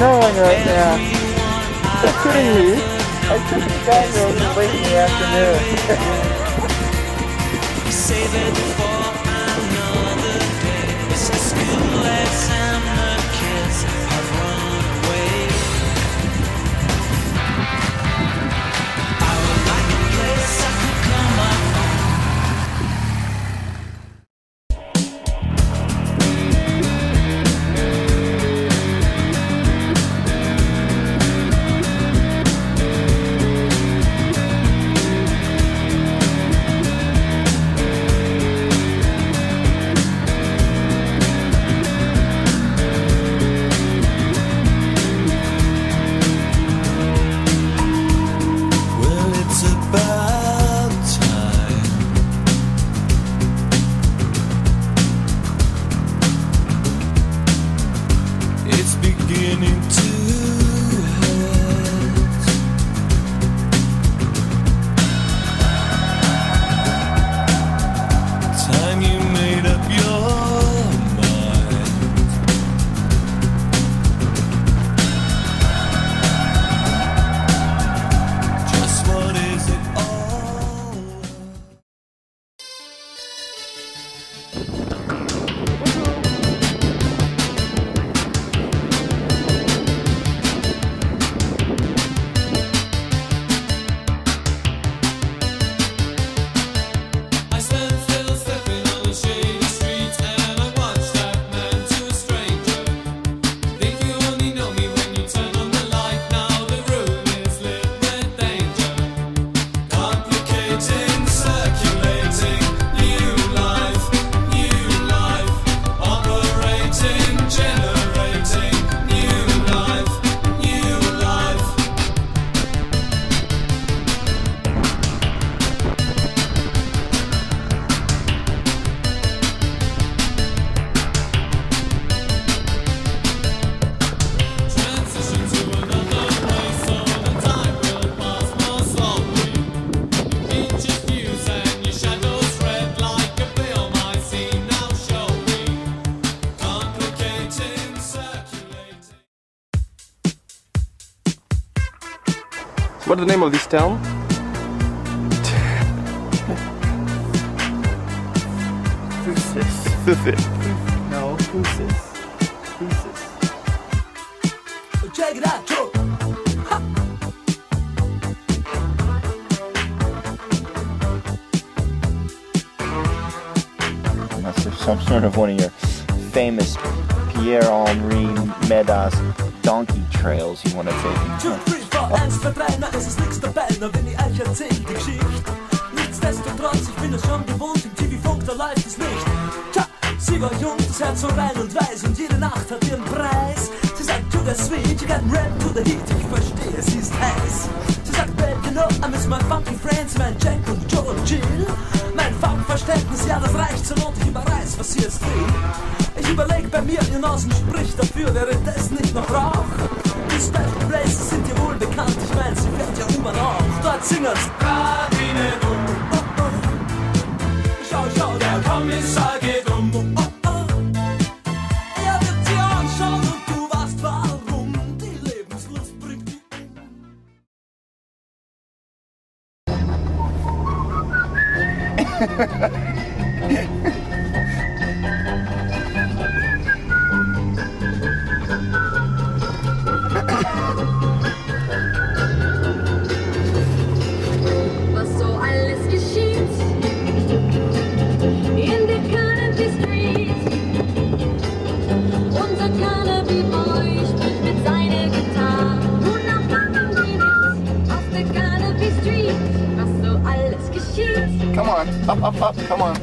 snowing right now. It couldn't be. I took the guy late in the afternoon. Save it for another day. It's a school lesson. What's the name of this town? Fusis. Thusis. No, Fusis. Fusis. Check it out, Joe. Unless there's some sort of one of your famous Pierre Henri Medas donkey trails you want to take. Two, three, four, eins, zwei, drei, es ist nix dabei, na wenn ich euch erzähl die Geschichte. Nichtsdestotrotz, ich bin es schon gewohnt, im TV-Funk, da läuft es nicht. Tja, sie war jung, das Herz so rein und weiß und jede Nacht hat ihren Preis. Sie sagt, to the sweet, you got rap to the heat, ich verstehe, sie ist heiß. Sie sagt, babe, you know, I miss my funky friends, mein Jack und Joe und Jill. Mein Funkverständnis, ja, das reicht so und ich überreiß, was sie jetzt will. Überleg bei mir, ihr Nasen spricht dafür, wäre das nicht noch Rauch? Die Special Places sind dir wohl bekannt, ich mein, sie fährt ja immer noch. Dort singen's. Radine um, Oh. Schau, schau, der Kommissar geht um. Oh, oh. Er wird sie anschauen und du weißt warum. Die Lebenslust bringt die Come on, up, up, up, come on.